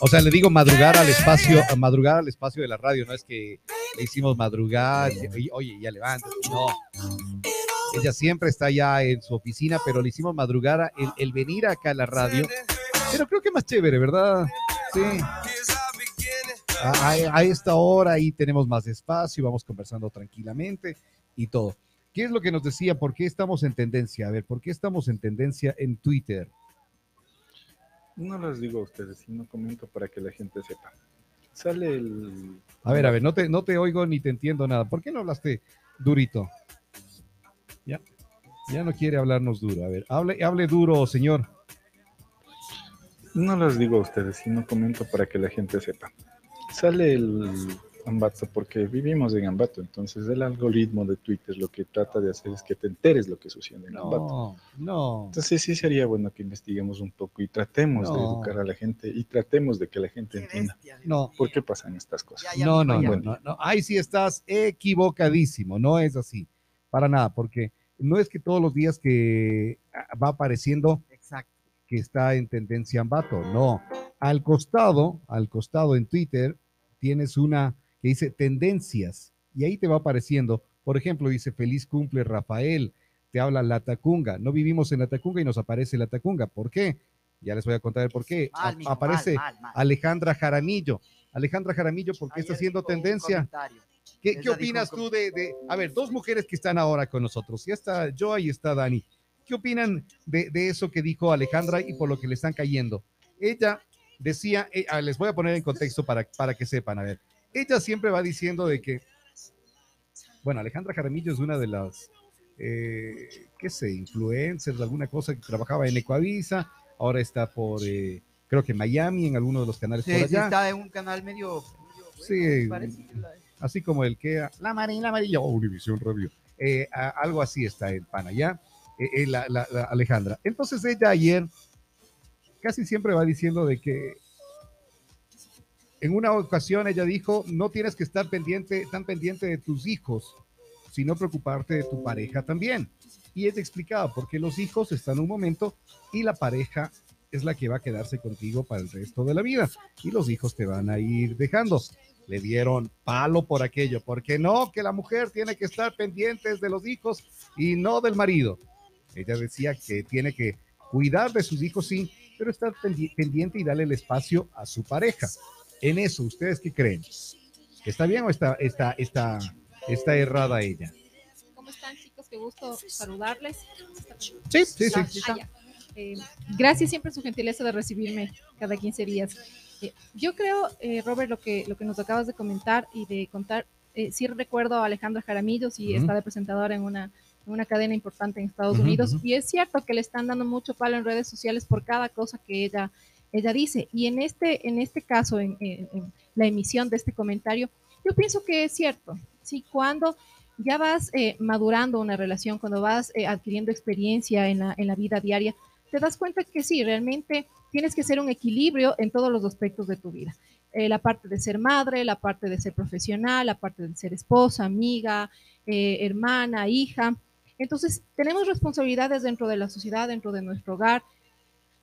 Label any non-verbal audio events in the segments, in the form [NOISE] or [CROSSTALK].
O sea, le digo madrugar al espacio, a madrugar al espacio de la radio, no es que le hicimos madrugar, oye, ya levanta, no. Ella siempre está ya en su oficina, pero le hicimos madrugar el, el venir acá a la radio. Pero creo que más chévere, ¿verdad? Sí. A, a, esta hora ahí tenemos más espacio, vamos conversando tranquilamente y todo. ¿Qué es lo que nos decía? ¿Por qué estamos en tendencia? A ver, ¿por qué estamos en tendencia en Twitter? No les digo a ustedes, sino comento para que la gente sepa. Sale el... A ver, a ver, no te, no te oigo ni te entiendo nada. ¿Por qué no hablaste durito? Ya, ya no quiere hablarnos duro. A ver, hable, hable duro, señor. No les digo a ustedes, sino comento para que la gente sepa. Sale el Ambato porque vivimos en Ambato, entonces el algoritmo de Twitter lo que trata de hacer es que te enteres lo que sucede en Ambato. No, Entonces sí sería bueno que investiguemos un poco y tratemos de educar a la gente y tratemos de que la gente entienda no. por qué pasan estas cosas. no, no, no, no, no, ahí sí estás equivocadísimo, no es así, para nada, porque no es que todos los días que va apareciendo que está en tendencia Ambato, no. Al costado, al costado en Twitter, tienes una que dice tendencias y ahí te va apareciendo, por ejemplo, dice feliz cumple Rafael, te habla la Tacunga, no vivimos en la Tacunga y nos aparece la Tacunga, ¿por qué? Ya les voy a contar el por qué. aparece Alejandra Jaramillo. Alejandra Jaramillo, ¿por qué está haciendo tendencia? ¿Qué, ¿qué opinas tú de, de, a ver, dos mujeres que están ahora con nosotros? Ya está Joa y está Dani. ¿Qué opinan de, de, eso que dijo Alejandra y por lo que le están cayendo? Ella decía, eh, les voy a poner en contexto para, para que sepan, a ver, ella siempre va diciendo de que, bueno, Alejandra Jaramillo es una de las, eh, qué sé, influencers, alguna cosa que trabajaba en Ecuavisa, ahora está por, eh, creo que Miami, en alguno de los canales por allá. Sí, está en un canal medio... sí, así como el que... La Marina Amarilla, oh, Univision Radio. Eh, algo así está en Panayá, eh, la, la, la Alejandra. Entonces ella ayer casi siempre va diciendo de que en una ocasión ella dijo, no tienes que estar pendiente, tan pendiente de tus hijos, sino preocuparte de tu pareja también. Y ella explicaba por qué los hijos están un momento y la pareja es la que va a quedarse contigo para el resto de la vida. Y los hijos te van a ir dejando. Le dieron palo por aquello, porque no, que la mujer tiene que estar pendiente de los hijos y no del marido. Ella decía que tiene que cuidar de sus hijos, sí, pero estar pendiente y darle el espacio a su pareja en eso, ¿ustedes qué creen? ¿Está bien o está, está, está, está errada ella? ¿Cómo están chicos? Qué gusto saludarles. Sí, sí, sí. Ah, eh, gracias siempre su gentileza de recibirme cada 15 días. Eh, yo creo, eh, Robert, lo que, lo que nos acabas de comentar y de contar, sí recuerdo a Alejandra Jaramillo, sí está de presentadora en una, en una cadena importante en Estados Unidos, y es cierto que le están dando mucho palo en redes sociales por cada cosa que ella ella dice. Y en este, en este caso, en, la emisión de este comentario, yo pienso que es cierto. Si cuando ya vas eh, madurando una relación, cuando vas eh, adquiriendo experiencia en la, en la vida diaria, te das cuenta que sí, realmente tienes que ser un equilibrio en todos los aspectos de tu vida. Eh, la parte de ser madre, la parte de ser profesional, la parte de ser esposa, amiga, hermana, hija. Entonces, tenemos responsabilidades dentro de la sociedad, dentro de nuestro hogar,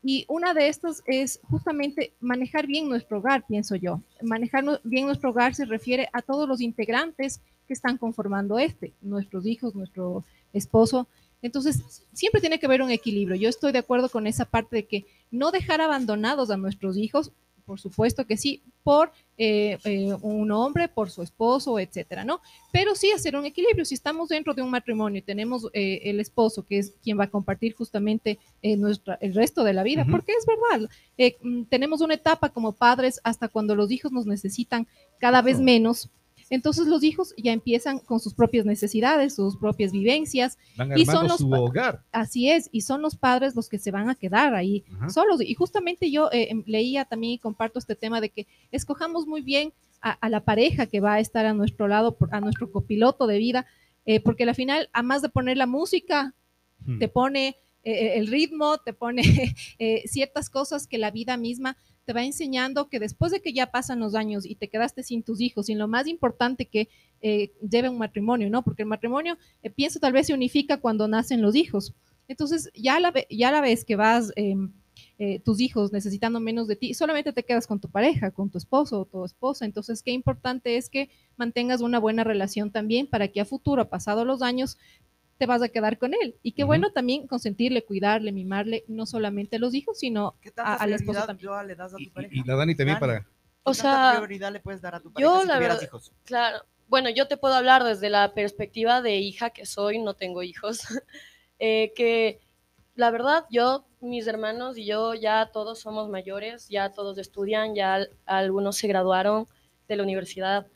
y una de estas es justamente manejar bien nuestro hogar, pienso yo. Manejar bien nuestro hogar se refiere a todos los integrantes que están conformando este, nuestros hijos, nuestro esposo. Entonces, siempre tiene que haber un equilibrio. Yo estoy de acuerdo con esa parte de que no dejar abandonados a nuestros hijos, por supuesto que sí, por eh, eh, un hombre, por su esposo, etcétera, ¿no? Pero sí hacer un equilibrio. Si estamos dentro de un matrimonio y tenemos eh, el esposo, que es quien va a compartir justamente nuestra, el resto de la vida, porque es verdad, mm, tenemos una etapa como padres hasta cuando los hijos nos necesitan cada vez menos entonces los hijos ya empiezan con sus propias necesidades, sus propias vivencias. y son los su hogar. Así es, y son los padres los que se van a quedar ahí solos. Y justamente yo eh, em, leía también y comparto este tema de que escojamos muy bien a, la pareja que va a estar a nuestro lado, a nuestro copiloto de vida, eh, porque al final, además de poner la música, hmm. te pone eh, el ritmo, te pone [LAUGHS] ciertas cosas que la vida misma te va enseñando que después de que ya pasan los años y te quedaste sin tus hijos, sin lo más importante que eh, lleve un matrimonio, ¿no? Porque el matrimonio, eh, pienso, tal vez se unifica cuando nacen los hijos. Entonces, ya la, ya la vez que vas em, eh, tus hijos necesitando menos de ti, solamente te quedas con tu pareja, con tu esposo o tu esposa. Entonces, qué importante es que mantengas una buena relación también para que a futuro, pasado los años, te vas a quedar con él. Y qué bueno también consentirle, cuidarle, mimarle, no solamente a los hijos, sino a, la esposa también. le das a tu Y, pareja? y la Dani también para... O ¿Qué tanta sea, prioridad le puedes dar a tu pareja yo si la verdad, hijos? claro, bueno, yo te puedo hablar desde la perspectiva de hija que soy, no tengo hijos, [LAUGHS] eh, que la verdad yo, mis hermanos y yo ya todos somos mayores, ya todos estudian, ya al- algunos se graduaron de la universidad,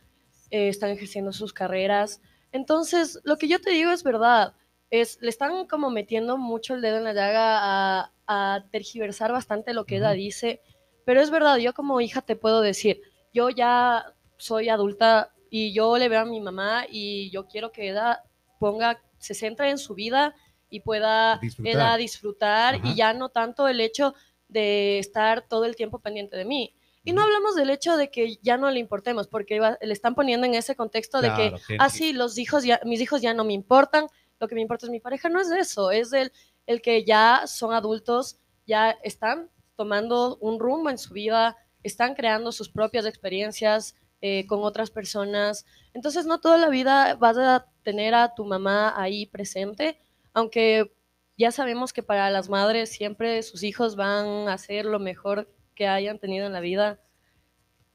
eh, están ejerciendo sus carreras. Entonces, lo que yo te digo es verdad, es, le están como metiendo mucho el dedo en la llaga a, a tergiversar bastante lo que ella dice, pero es verdad, yo como hija te puedo decir, yo ya soy adulta y yo le veo a mi mamá y yo quiero que ella ponga, se centre en su vida y pueda Disfrutar. ella disfrutar Ajá. y ya no tanto el hecho de estar todo el tiempo pendiente de mí. Y no hablamos del hecho de que ya no le importemos, porque le están poniendo en ese contexto de que, Claro, que- ah, sí, los hijos ya, mis hijos ya no me importan, lo que me importa es mi pareja. No es eso, es el, el que ya son adultos, ya están tomando un rumbo en su vida, están creando sus propias experiencias eh, con otras personas. Entonces, no toda la vida vas a tener a tu mamá ahí presente, aunque ya sabemos que para las madres siempre sus hijos van a ser lo mejor que hayan tenido en la vida.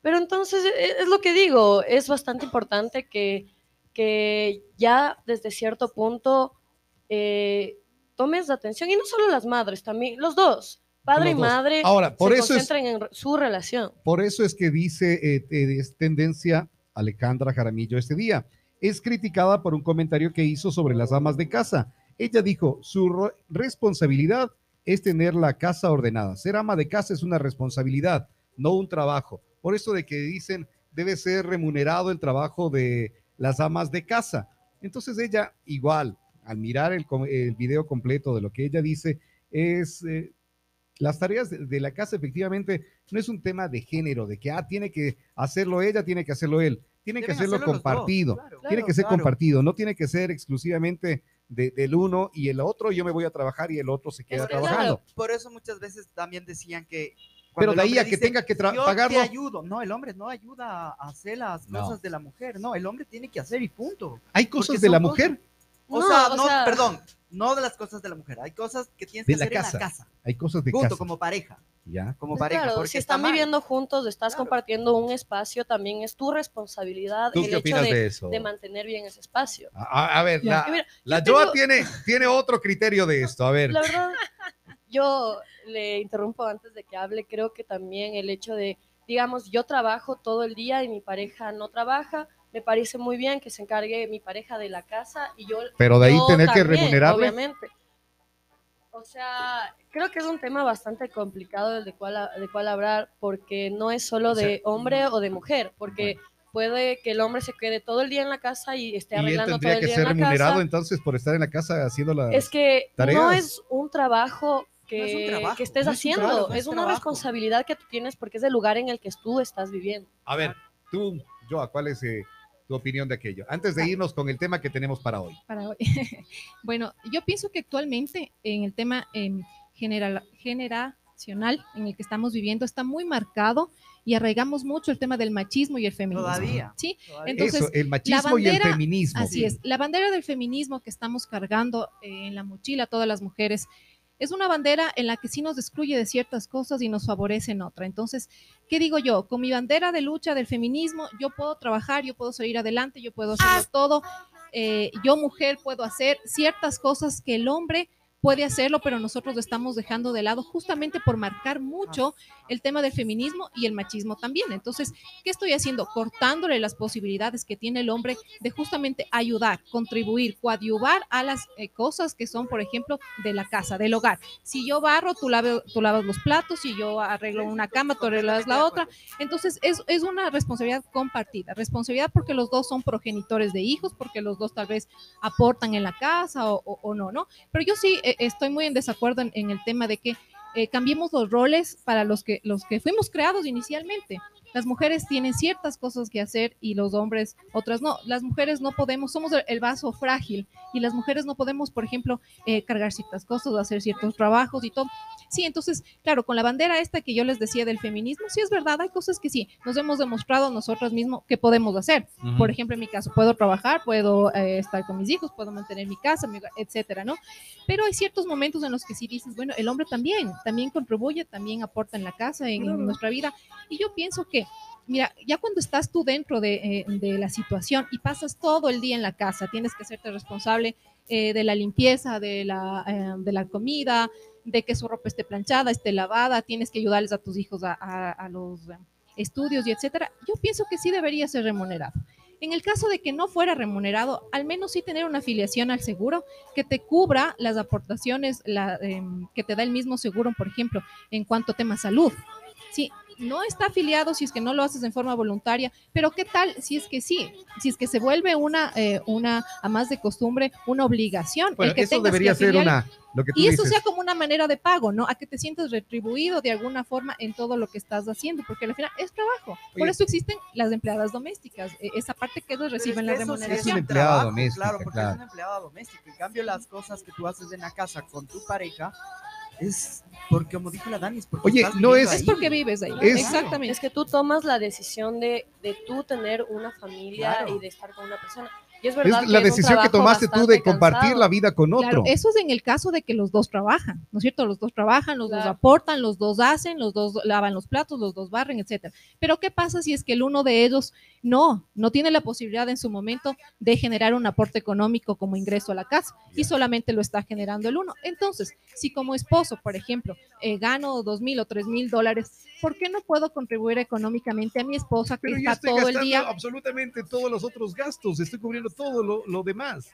Pero entonces, e- es lo que digo, es bastante importante que, que ya desde cierto punto eh, tomes atención, y no solo las madres, también los dos, padre Los y dos. madre, Ahora, por se eso es- concentren en re- su relación. Por eso es que dice, eh, eh, es tendencia Alejandra Jaramillo este día. Es criticada por un comentario que hizo sobre las amas de casa. Ella dijo, su responsabilidad es tener la casa ordenada. Ser ama de casa es una responsabilidad, no un trabajo. Por eso de que dicen, debe ser remunerado el trabajo de las amas de casa. Entonces ella, igual, al mirar el, video completo de lo que ella dice, es... eh, las tareas de, de la casa efectivamente no es un tema de género, de que ah, tiene que hacerlo ella, tiene que hacerlo él, tiene que hacerlo compartido, claro. tiene que ser claro. compartido, no tiene que ser exclusivamente de- del uno y el otro, yo me voy a trabajar y el otro se queda Es que, trabajando. Por eso muchas veces también decían que... Pero cuando de ahí a que dice, tenga que pagarlo. te ayudo. No, el hombre no ayuda a hacer las No. cosas de la mujer. No, el hombre tiene que hacer y punto. Hay cosas porque de la mujer, O No, sea, o no, sea- perdón, no de las cosas de la mujer. Hay cosas que tienes De que hacer casa. en la casa. hay cosas de casa. como pareja. Ya. Como Pues pareja. claro, porque si está están viviendo juntos, estás Claro. compartiendo un espacio, también es tu responsabilidad ¿Tú el qué hecho de, de eso? de mantener bien ese espacio. A, ver, Ya. la, mira, la yo Joa tengo- tiene, tiene otro criterio de esto. A ver, La verdad, yo le interrumpo antes de que hable, creo que también el hecho de, digamos, yo trabajo todo el día y mi pareja no trabaja, me parece muy bien que se encargue mi pareja de la casa y yo... pero de ahí tener que también, remunerarle. Obviamente. O sea, creo que es un tema bastante complicado del de cual, de cual hablar, porque no es solo O sea, de hombre o de mujer, porque puede que el hombre se quede todo el día en la casa y esté Y él arreglando todo tendría el que día ser en la remunerado casa. entonces por estar en la casa haciendo la... Es que no tareas. es un trabajo que, No es un trabajo, que estés no es un haciendo, trabajo, es es una trabajo. responsabilidad que tú tienes porque es el lugar en el que tú estás viviendo. A ver, tú, Joa, ¿cuál es eh, tu opinión de aquello? Antes de irnos con el tema que tenemos para hoy. para hoy. [LAUGHS] bueno, yo pienso que actualmente en el tema em, general, generacional en el que estamos viviendo está muy marcado y arraigamos mucho el tema del machismo y el feminismo. Todavía. Sí, Todavía. Entonces, Eso, el machismo y el bandera- feminismo. Así es. La bandera del feminismo que estamos cargando eh, en la mochila todas las mujeres es una bandera en la que sí nos excluye de ciertas cosas y nos favorece en otra. Entonces, ¿qué digo yo? Con mi bandera de lucha del feminismo, yo puedo trabajar, yo puedo salir adelante, yo puedo hacerlo todo. Eh, yo, mujer, puedo hacer ciertas cosas que el hombre puede hacerlo, pero nosotros lo estamos dejando de lado justamente por marcar mucho el tema del feminismo y el machismo también. Entonces, ¿qué estoy haciendo? Cortándole las posibilidades que tiene el hombre de justamente ayudar, contribuir, coadyuvar a las eh, cosas que son, por ejemplo, de la casa, del hogar. Si yo barro, tú, lave- tú lavas los platos, si yo arreglo una cama, tú arreglas la otra. Entonces, es, es una responsabilidad compartida. Responsabilidad porque los dos son progenitores de hijos, porque los dos tal vez aportan en la casa o, o- o no, ¿no? Pero yo sí eh, estoy muy en desacuerdo en, el tema de que eh, cambiemos los roles para los que, los que fuimos creados inicialmente. Las mujeres tienen ciertas cosas que hacer y los hombres otras no. Las mujeres no podemos, somos el, el vaso frágil y las mujeres no podemos, por ejemplo, eh, cargar ciertas cosas, hacer ciertos trabajos y todo. Sí, entonces, claro, con la bandera esta que yo les decía del feminismo, sí es verdad, hay cosas que sí, nos hemos demostrado nosotras mismos que podemos hacer. Ujú. Por ejemplo, en mi caso, puedo trabajar, puedo eh, estar con mis hijos, puedo mantener mi casa, etcétera, ¿no? Pero hay ciertos momentos en los que sí dices, bueno, el hombre también, también contribuye, también aporta en la casa, en, en nuestra vida. Y yo pienso que, mira, ya cuando estás tú dentro de, eh, de la situación y pasas todo el día en la casa, tienes que hacerte responsable eh, de la limpieza, de la, eh, de la comida, de que su ropa esté planchada, esté lavada, tienes que ayudarles a tus hijos a, los eh, estudios y etcétera. Yo pienso que sí debería ser remunerado. En el caso de que no fuera remunerado, al menos sí tener una afiliación al seguro que te cubra las aportaciones em, que te da el mismo seguro, por ejemplo, en cuanto a tema salud. Sí, no está afiliado si es que no lo haces en forma voluntaria, pero ¿qué tal si es que sí? Si es que se vuelve una, eh, una a más de costumbre, una obligación. Bueno, el que eso que debería ser una, lo que tú y eso dices. sea como una manera de pago, ¿no? A que te sientas retribuido de alguna forma en todo lo que estás haciendo, porque al final es trabajo. Por eso existen las empleadas domésticas, eh, esa parte que ellos reciben la Pero es que eso sí Es remuneración. una empleada trabajo, doméstica, Claro, porque claro. es una empleada doméstica. En cambio, las cosas que tú haces en la casa con tu pareja es porque, como dijo la Dani, es porque Oye, estás no es- Es porque vives ahí. Es- Exactamente. Es que tú tomas la decisión de, de tú tener una familia Claro. y de estar con una persona. Y es verdad Es la que decisión que tomaste tú de compartir cansado. la vida con otro. Claro, eso es en el caso de que los dos trabajan, ¿no es cierto? Los dos trabajan, los dos aportan, los dos hacen, los dos lavan los platos, los dos barren, etcétera. Pero ¿qué pasa si es que el uno de ellos no, no tiene la posibilidad en su momento de generar un aporte económico como ingreso a la casa y solamente lo está generando el uno? Entonces, si como esposo, por ejemplo, eh, gano dos mil o tres mil dólares, ¿por qué no puedo contribuir económicamente a mi esposa que Pero yo está estoy todo el día? absolutamente todos los otros gastos, estoy cubriendo todo lo, lo demás.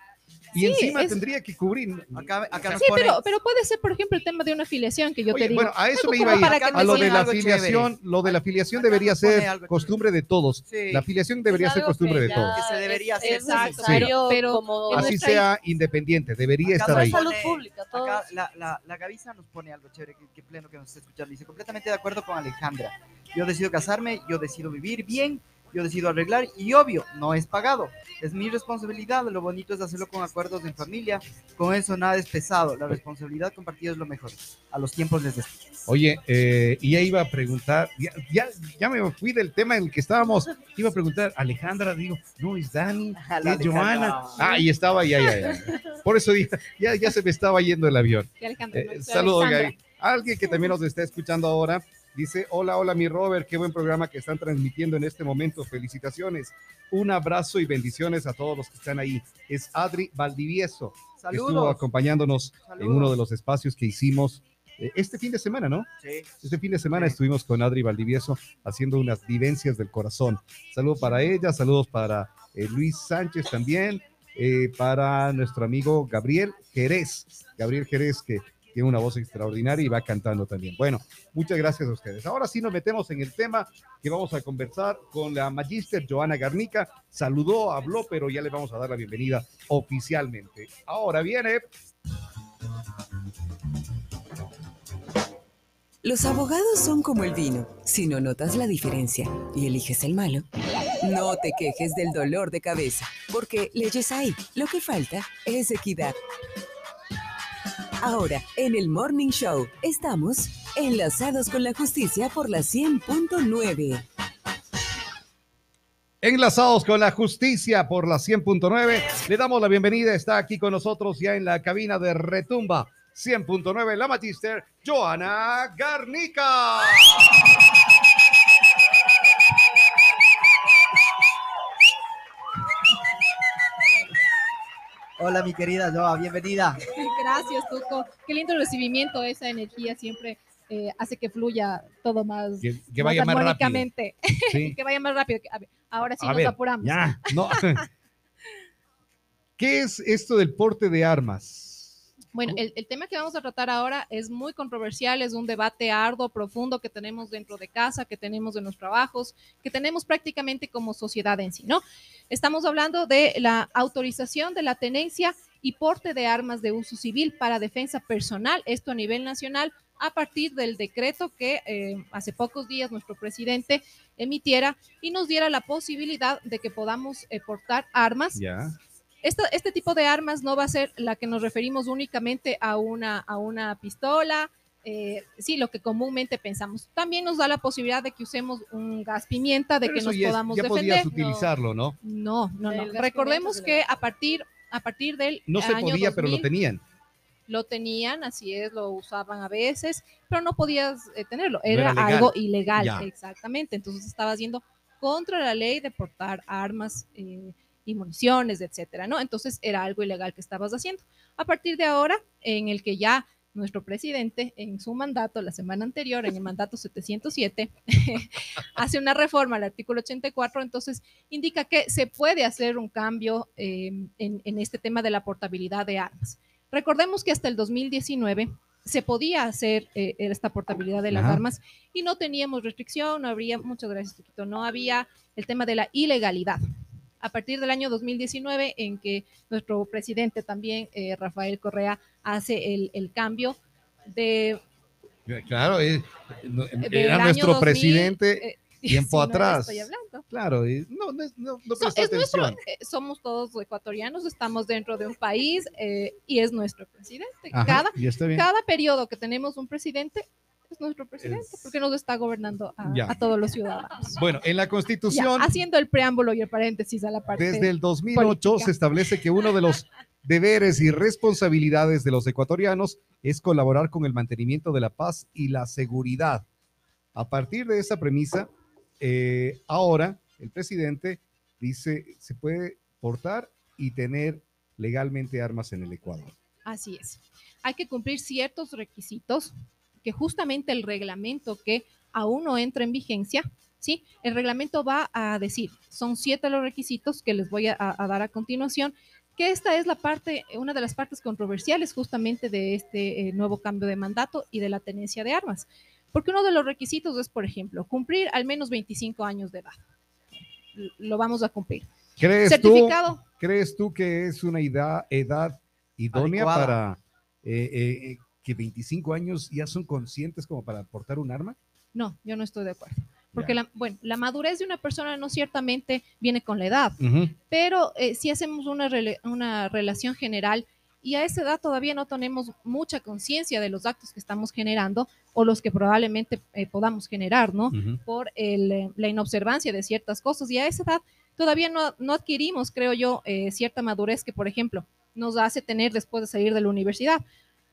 Y Sí, encima es- tendría que cubrir. Acá, acá Sí, pone- pero, pero puede ser, por ejemplo, el tema de una afiliación que yo Oye, te digo. bueno, a eso me iba a ir. A lo de la afiliación, chévere. lo de la afiliación Acá debería ser costumbre de todos. Sí. La afiliación debería ser costumbre que de todos. Que se debería es- hacer. Exacto, necesario pero- como Así nuestra- sea independiente, debería Acá estar ahí. salud pública, todo Acá la, la, la Gavisa nos pone algo chévere, que, que pleno que nos está escuchando. Dice, completamente de acuerdo con Alejandra. Yo decido casarme, yo decido vivir bien, yo decido arreglar y obvio, no es pagado. Es mi responsabilidad, lo bonito es hacerlo con acuerdos en familia. Con eso nada es pesado, la responsabilidad compartida es lo mejor. A los tiempos les despido. Oye, eh, y ya iba a preguntar, ya, ya, ya me fui del tema en el que estábamos, iba a preguntar, Alejandra, digo, no, es Dani, [LAUGHS] es. Joana. Ah, y estaba, ya, ya, ya. Por eso dije, ya, ya se me estaba yendo el avión. Eh, saludos. Gaby. Alguien que también nos está escuchando ahora dice: Hola, hola, mi Robert, qué buen programa que están transmitiendo en este momento. Felicitaciones. Un abrazo y bendiciones a todos los que están ahí. Es Adri Valdivieso, que estuvo Saludos. acompañándonos en Saludos. uno de los espacios que hicimos eh, este fin de semana, ¿no? Sí. Este fin de semana Sí. estuvimos con Adri Valdivieso haciendo unas vivencias del corazón. Saludos para ella, saludos para eh, Luis Sánchez también, eh, para nuestro amigo Gabriel Jerez. Gabriel Jerez que tiene una voz extraordinaria y va cantando también. Bueno, muchas gracias a ustedes. Ahora sí nos metemos en el tema que vamos a conversar con la Magister Joana Garnica. Saludó, habló, pero ya le vamos a dar la bienvenida oficialmente. Ahora viene Los abogados son como el vino. Si no notas la diferencia y eliges el malo, no te quejes del dolor de cabeza, porque leyes hay. Lo que falta es equidad. Ahora, en el Morning Show, estamos enlazados con la justicia por la 100.9. Enlazados con la justicia por la 100.9, le damos la bienvenida. Está aquí con nosotros ya en la cabina de Retumba 100.9, la Magister Joana Garnica. Hola, mi querida Joa, bienvenida. Gracias, Tuco. Qué lindo recibimiento, esa energía siempre eh, hace que fluya todo más, Que, que vaya más rápido. [LAUGHS] Sí. que vaya más rápido. A ver, ahora sí A nos ver, apuramos. Ya, no. [LAUGHS] ¿Qué es esto del porte de armas? Bueno, el, el tema que vamos a tratar ahora es muy controversial, es un debate arduo, profundo que tenemos dentro de casa, que tenemos en los trabajos, que tenemos prácticamente como sociedad en sí, ¿no? Estamos hablando de la autorización de la tenencia y porte de armas de uso civil para defensa personal, esto a nivel nacional, a partir del decreto que eh, hace pocos días nuestro presidente emitiera y nos diera la posibilidad de que podamos eh, portar armas esta- este tipo de armas no va a ser la que nos referimos únicamente a una, a una pistola, eh, sí, lo que comúnmente pensamos. También nos da la posibilidad de que usemos un gas pimienta, de Pero que eso nos ya es- podamos ya defender. podías utilizarlo, ¿no? No, no, no. El gas Recordemos que a partir, a partir del No se año podía, pero lo 2000, tenían. lo tenían, así es, lo usaban a veces, pero no podías eh, tenerlo, era algo ilegal, Ya. exactamente. Entonces estabas yendo contra la ley de portar armas eh, y municiones, etcétera, ¿no? Entonces era algo ilegal que estabas haciendo. A partir de ahora, en el que ya nuestro presidente, en su mandato, la semana anterior, en el mandato 707, [LAUGHS] hace una reforma al artículo 84, entonces indica que se puede hacer un cambio eh, en, en este tema de la portabilidad de armas. Recordemos que hasta el 2019 se podía hacer eh, esta portabilidad de las Ajá. armas y no teníamos restricción, no habría, muchas gracias, Chiquito, no había el tema de la ilegalidad. A partir del año 2019, en que nuestro presidente también, eh, Rafael Correa, hace el, el cambio de... Claro, eh, no- del era nuestro 2000, presidente. eh, [LAUGHS] tiempo 19 atrás. Estoy hablando. Claro, y no, no, no, no So- es nuestro, atención. eh, somos todos ecuatorianos, estamos dentro de un país eh, y es nuestro presidente. Ajá, Cada, cada periodo que tenemos un presidente es nuestro presidente, Es- porque nos está gobernando a, todos los ciudadanos. Bueno, en la Ya, Constitución, haciendo el preámbulo y el paréntesis a la parte. desde el 2008 política. se establece que uno de los [LAUGHS] deberes y responsabilidades de los ecuatorianos es colaborar con el mantenimiento de la paz y la seguridad. A partir de esa premisa, eh, ahora el presidente dice se puede portar y tener legalmente armas en el Ecuador. Así es. Hay que cumplir ciertos requisitos que justamente el reglamento que aún no entra en vigencia, ¿sí? El reglamento va a decir, son siete los requisitos que les voy a, a dar a continuación, que esta es la parte, una de las partes controversiales justamente de este eh, nuevo cambio de mandato y de la tenencia de armas. Porque uno de los requisitos es, por ejemplo, cumplir al menos 25 años de edad. Lo vamos a cumplir. ¿Crees tú, Certificado. ¿Crees tú que es una edad, edad idónea Adecuada. para eh, eh, eh, que 25 años ya son conscientes como para portar un arma? No, yo no estoy de acuerdo. Porque, la, bueno, la madurez de una persona no ciertamente viene con la edad, pero eh, si hacemos una, rele- una relación general y a esa edad todavía no tenemos mucha conciencia de los actos que estamos generando o los que probablemente eh, podamos generar, ¿no? Por el, eh, la inobservancia de ciertas cosas y a esa edad todavía no, no adquirimos, creo yo, eh, cierta madurez que, por ejemplo, nos hace tener después de salir de la universidad.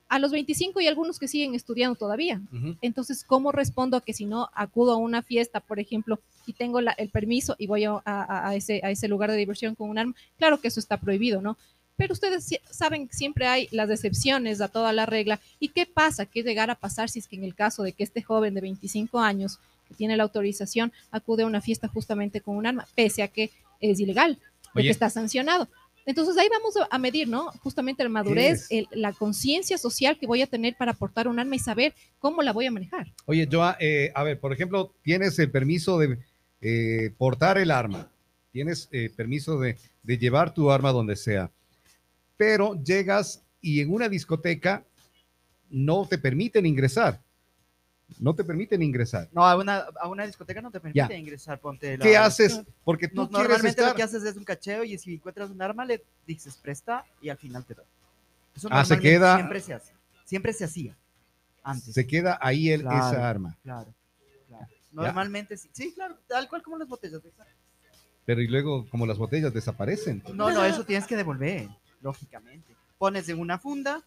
A los 25 y algunos que siguen estudiando todavía. Entonces, ¿cómo respondo a que si no acudo a una fiesta, por ejemplo, y tengo la- el permiso y voy a, a- a ese, a ese lugar de diversión con un arma? Claro que eso está prohibido, ¿no? Pero ustedes saben que siempre hay las excepciones a toda la regla. ¿Y qué pasa? ¿Qué llegar a pasar si es que en el caso de que este joven de 25 años que tiene la autorización acude a una fiesta justamente con un arma, pese a que es ilegal, de Oye. que está sancionado? Entonces ahí vamos a- medir, ¿no? Justamente la madurez, el- la conciencia social que voy a tener para portar un arma y saber cómo la voy a manejar. Oye, Joa, eh, a ver, por ejemplo, tienes el permiso de eh, portar el arma, tienes eh, permiso de, de llevar tu arma donde sea, pero llegas y en una discoteca no te permiten ingresar. No te permiten ingresar. No, a una, a una discoteca no te permite Ya. ingresar, ponte la- ¿Qué haces? Porque tú No- quieres normalmente estar... lo que haces es un cacheo y si encuentras un arma le dices presta y al final te da. Eso Ah, se queda- Siempre se hace. Siempre se hacía. Antes. Se queda ahí el, Claro. esa arma. Claro. claro. Normalmente sí. Sí, claro. Tal cual como las botellas. Pero y luego, como las botellas desaparecen. No, no, eso tienes que devolver, lógicamente. Pones en una funda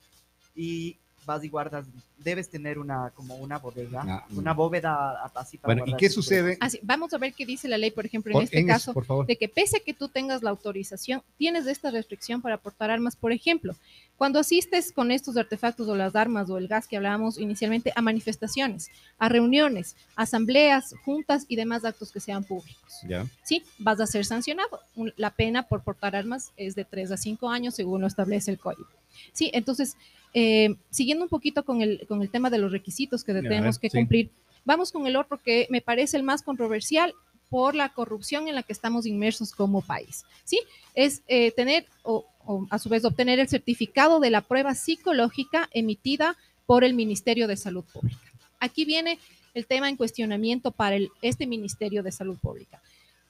y vas y guardas. Debes tener una como una bodega, Ah, mm. una bóveda así para Bueno, ¿y qué sucede? Así, vamos a ver qué dice la ley, por ejemplo, en Por- este en eso, caso, por favor. de que pese a que tú tengas la autorización, tienes esta restricción para portar armas. Por ejemplo, cuando asistes con estos artefactos o las armas o el gas que hablábamos inicialmente a manifestaciones, a reuniones, asambleas, juntas y demás actos que sean públicos. Ya. Sí, vas a ser sancionado. La pena por portar armas es de 3 a 5 años, según lo establece el código. Sí, entonces, eh, siguiendo un poquito con el, con el tema de los requisitos que tenemos ver, que sí. cumplir, vamos con el otro que me parece el más controversial por la corrupción en la que estamos inmersos como país. Sí, es eh, tener o, o, a su vez obtener el certificado de la prueba psicológica emitida por el Ministerio de Salud Pública. Aquí viene el tema en cuestionamiento para el- este Ministerio de Salud Pública.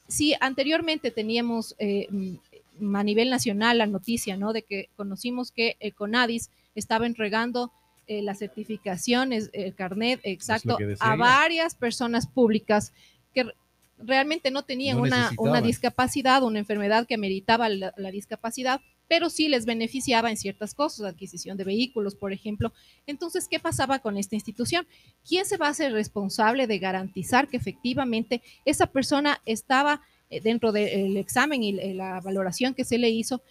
Si anteriormente teníamos eh, a nivel nacional la noticia, ¿no? De que conocimos que el CONADIS estaba entregando eh, las certificaciones, el carnet exacto a varias personas públicas que realmente no tenían una, una, discapacidad, una enfermedad que ameritaba la, discapacidad, pero sí les beneficiaba en ciertas cosas, adquisición de vehículos, por ejemplo. Entonces, ¿qué pasaba con esta institución? ¿Quién se va a hacer responsable de garantizar que efectivamente esa persona estaba eh, dentro del examen y la valoración que se le hizo?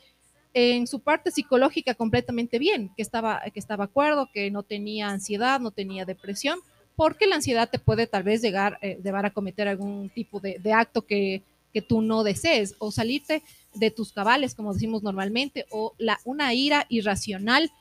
en su parte psicológica completamente bien, que estaba, que estaba acuerdo, que no tenía ansiedad, no tenía depresión, porque la ansiedad te puede tal vez llegar, eh, llevar a cometer algún tipo de, acto que, tú no desees o salirte de tus cabales, como decimos normalmente, o la, una ira irracional.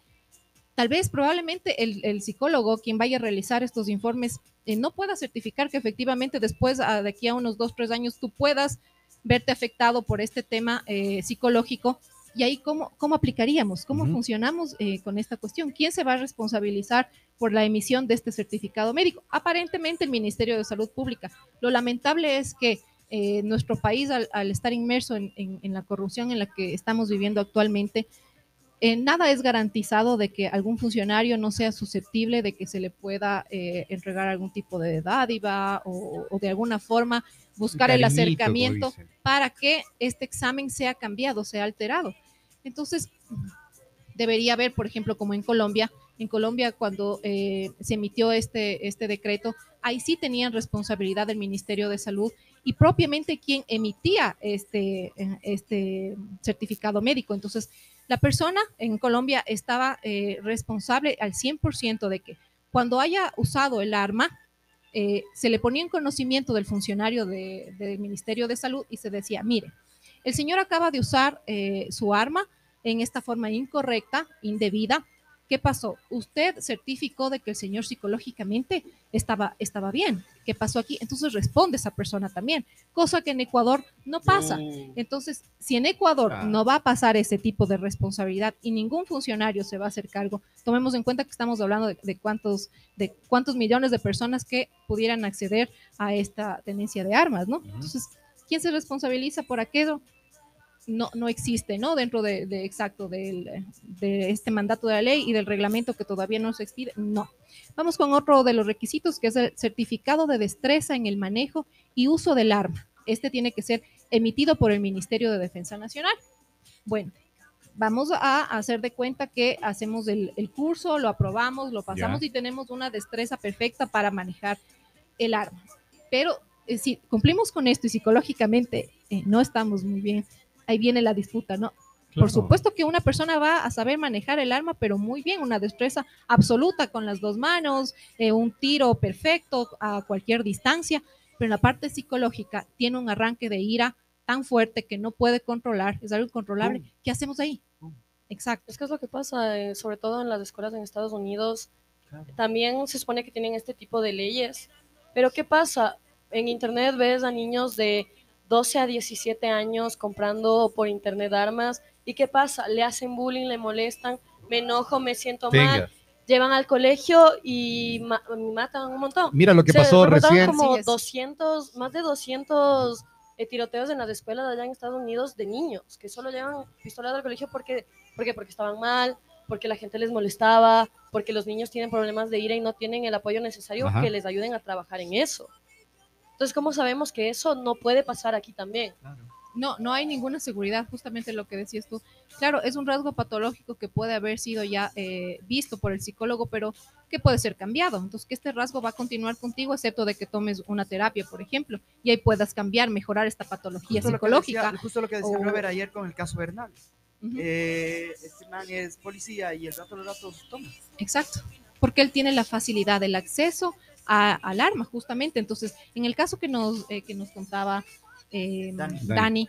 Tal vez probablemente el, psicólogo, quien vaya a realizar estos informes, eh, no pueda certificar que efectivamente después, ah, de aquí a unos dos, tres años, tú puedas verte afectado por este tema eh, psicológico y ahí, ¿cómo, cómo aplicaríamos? ¿Cómo funcionamos eh, con esta cuestión? ¿Quién se va a responsabilizar por la emisión de este certificado médico? Aparentemente el Ministerio de Salud Pública. Lo lamentable es que eh, nuestro país, al, estar inmerso en, la corrupción en la que estamos viviendo actualmente, eh, nada es garantizado de que algún funcionario no sea susceptible de que se le pueda entregar algún tipo de dádiva o, o de alguna forma buscar el acercamiento para que este examen sea cambiado, sea alterado. Entonces, debería haber, por ejemplo, como en Colombia, en Colombia cuando eh, se emitió este, este decreto, ahí sí tenían responsabilidad del Ministerio de Salud y propiamente quien emitía este, este certificado médico. Entonces, la persona en Colombia estaba eh, responsable al 100% de que cuando haya usado el arma, eh, se le ponía en conocimiento del funcionario del Ministerio de Salud y se decía, mire, el señor acaba de usar eh, su arma en esta forma incorrecta, indebida. ¿Qué pasó? Usted certificó de que el señor psicológicamente estaba, estaba bien. ¿Qué pasó aquí? Entonces responde esa persona también, cosa que en Ecuador no pasa. Entonces, si en Ecuador ah. no va a pasar ese tipo de responsabilidad y ningún funcionario se va a hacer cargo, tomemos en cuenta que estamos hablando de, cuántos, de cuántos millones de personas que pudieran acceder a esta tenencia de armas, ¿no? Entonces, ¿quién se responsabiliza por aquello? No, no existe, ¿no? Dentro de, exacto de este mandato de la ley y del reglamento que todavía no se expide, no. Vamos con otro de los requisitos, que es el certificado de destreza en el manejo y uso del arma. Este tiene que ser emitido por el Ministerio de Defensa Nacional. Bueno, vamos a hacer de cuenta que hacemos el, curso, lo aprobamos, lo pasamos y tenemos una destreza perfecta para manejar el arma. Pero eh, si cumplimos con esto y psicológicamente eh, no estamos muy bien, ahí viene la disputa, ¿no? Por supuesto que una persona va a saber manejar el arma, pero muy bien, una destreza absoluta con las dos manos, eh, un tiro perfecto a cualquier distancia, pero en la parte psicológica tiene un arranque de ira tan fuerte que no puede controlar, es algo incontrolable. ¿Qué hacemos ahí? Exacto. Es que es lo que pasa, eh, sobre todo en las escuelas en Estados Unidos. También se supone que tienen este tipo de leyes, pero ¿qué pasa? En Internet ves a niños de 12 a 17 años comprando por internet armas. ¿Y qué pasa? Le hacen bullying, le molestan, me enojo, me siento mal. Llevan al colegio y matan un montón. Mira lo que pasó recién. como 200, más de 200 eh, tiroteos en las escuelas allá en Estados Unidos de niños que solo llevan pistolas al colegio porque, porque, porque estaban mal, porque la gente les molestaba, porque los niños tienen problemas de ira y no tienen el apoyo necesario que les ayuden a trabajar en eso. Entonces, ¿cómo sabemos que eso no puede pasar aquí también? No, no hay ninguna seguridad, justamente lo que decías tú. Claro, es un rasgo patológico que puede haber sido ya eh, visto por el psicólogo, pero que puede ser cambiado. Entonces, que este rasgo va a continuar contigo, excepto de que tomes una terapia, por ejemplo, y ahí puedas cambiar, mejorar esta patología psicológica. justo lo que decía Robert ayer con el caso Bernal. Eh, este man es policía y el rato los datos toma. Exacto, porque él tiene la facilidad del acceso al arma, justamente. Entonces, en el caso que nos, eh, que nos contaba eh, Dani.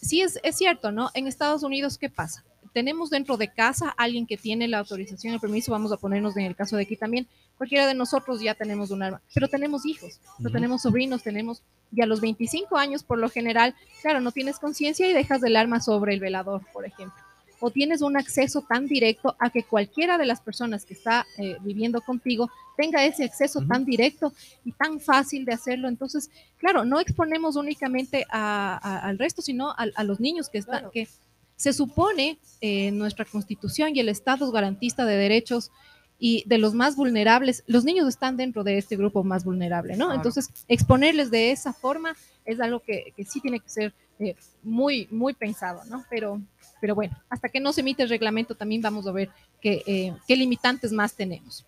sí es, es cierto, ¿no? En Estados Unidos, ¿qué pasa? Tenemos dentro de casa alguien que tiene la autorización, el permiso, vamos a ponernos en el caso de aquí también, cualquiera de nosotros ya tenemos un arma, pero tenemos hijos, no tenemos sobrinos, tenemos, y a los 25 años por lo general, claro, no tienes conciencia y dejas el arma sobre el velador, por ejemplo o tienes un acceso tan directo a que cualquiera de las personas que está eh, viviendo contigo tenga ese acceso tan directo y tan fácil de hacerlo. Entonces, claro, no exponemos únicamente al resto, sino a, los niños que están, que se supone eh, nuestra constitución y el Estado es garantista de derechos y de los más vulnerables, los niños están dentro de este grupo más vulnerable, ¿no? Entonces, exponerles de esa forma es algo que, sí tiene que ser eh, muy, muy pensado, ¿no? Pero, pero bueno, hasta que no se emite el reglamento también vamos a ver qué, eh, limitantes más tenemos.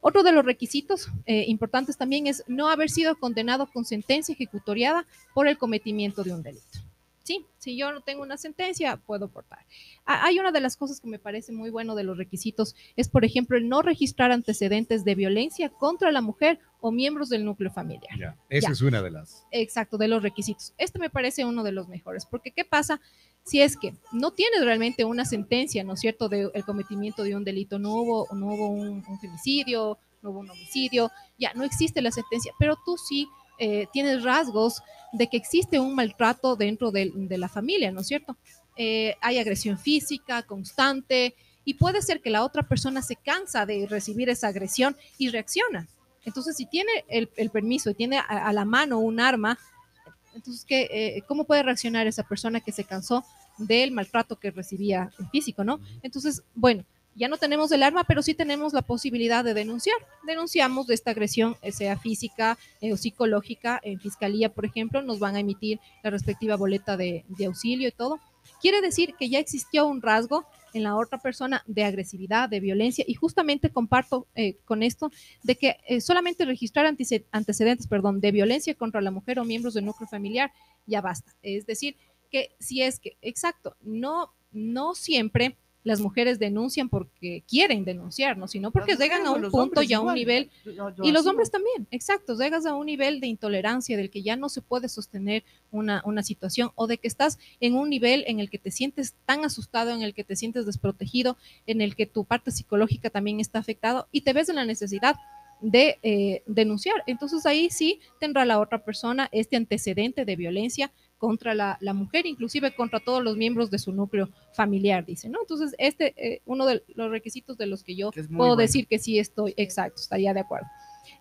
Otro de los requisitos eh, importantes también es no haber sido condenado con sentencia ejecutoriada por el cometimiento de un delito. Sí, si yo no tengo una sentencia, puedo portar. Hay una de las cosas que me parece muy bueno de los requisitos, es por ejemplo el no registrar antecedentes de violencia contra la mujer o miembros del núcleo familiar. Ya, esa es una de las. Exacto, de los requisitos. Este me parece uno de los mejores, porque ¿qué pasa si es que no tienes realmente una sentencia, ¿no es cierto?, del cometimiento de un delito, no hubo, no hubo un, un femicidio, no hubo un homicidio, ya no existe la sentencia, pero tú sí eh, tienes rasgos de que existe un maltrato dentro de, la familia, ¿no es cierto? Eh, hay agresión física constante y puede ser que la otra persona se cansa de recibir esa agresión y reacciona. Entonces, si tiene el, permiso y tiene a, la mano un arma, entonces, ¿qué, eh, ¿cómo puede reaccionar esa persona que se cansó del maltrato que recibía en físico, ¿no? Entonces, bueno, ya no tenemos el arma, pero sí tenemos la posibilidad de denunciar. Denunciamos de esta agresión, eh, sea física eh, o psicológica. En fiscalía, por ejemplo, nos van a emitir la respectiva boleta de, auxilio y todo. Quiere decir que ya existió un rasgo en la otra persona de agresividad, de violencia, y justamente comparto eh, con esto de que solamente registrar antecedentes perdón, de violencia contra la mujer o miembros del núcleo familiar ya basta. Es decir, que si es que, exacto, no, no siempre las mujeres denuncian porque quieren denunciar, ¿no? sino porque llegan a un punto y a un nivel, y los hombres también, exacto, llegas a un nivel de intolerancia del que ya no se puede sostener una, una situación o de que estás en un nivel en el que te sientes tan asustado, en el que te sientes desprotegido, en el que tu parte psicológica también está afectado y te ves en la necesidad de eh, denunciar. Entonces ahí sí tendrá la otra persona este antecedente de violencia contra la, mujer, inclusive contra todos los miembros de su núcleo familiar, dice, ¿no? Entonces, este, eh, uno de los requisitos de los que yo puedo decir que sí estoy, exacto, estaría de acuerdo.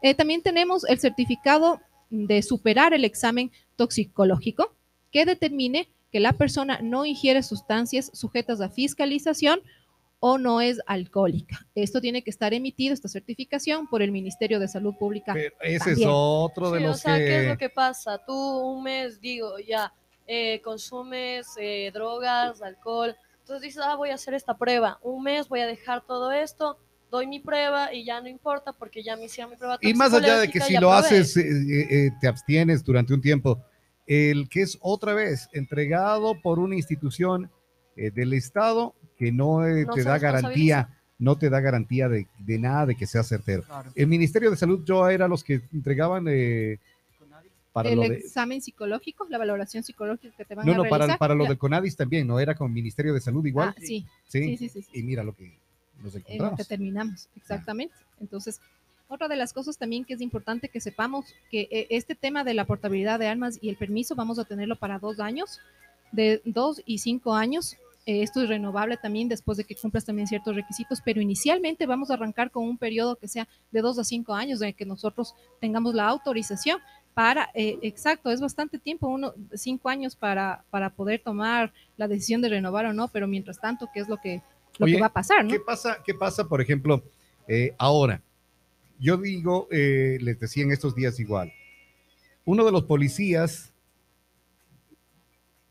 Eh, también tenemos el certificado de superar el examen toxicológico que determine que la persona no ingiere sustancias sujetas a fiscalización o no es alcohólica. Esto tiene que estar emitido, esta certificación, por el Ministerio de Salud Pública. ese es otro de los o sea, ¿qué es lo que pasa? Tú un mes, digo, ya, eh, consumes eh, drogas, alcohol, entonces dices, ah, voy a hacer esta prueba, un mes voy a dejar todo esto, doy mi prueba y ya no importa porque ya me hicieron mi prueba. Y más allá de que si lo haces, eh, te abstienes durante un tiempo, el que es otra vez entregado por una institución del Estado que no, eh, te da garantía, no te da garantía de, nada de que sea certero. El Ministerio de Salud yo era los que entregaban eh, para el examen psicológico, la valoración psicológica que te van a realizar. No, para, para lo del CONADIS también, ¿no? Era con el Ministerio de Salud igual. Ah, sí. Sí, sí, sí, Y mira lo que nos encontramos. lo que terminamos, exactamente. Entonces, otra de las cosas también que es importante que sepamos que eh, este tema de la portabilidad de armas y el permiso vamos a tenerlo para dos años, de dos y cinco años. Eh, esto es renovable también después de que cumplas también ciertos requisitos, pero inicialmente vamos a arrancar con un periodo que sea de dos a cinco años, de que nosotros tengamos la autorización para, eh, exacto, es bastante tiempo, uno, cinco años para, para poder tomar la decisión de renovar o no, pero mientras tanto, ¿qué es lo que, lo que va a pasar? ¿qué, pasa, ¿Qué pasa, por ejemplo, eh, ahora? Yo digo, les decía en estos días igual, uno de los policías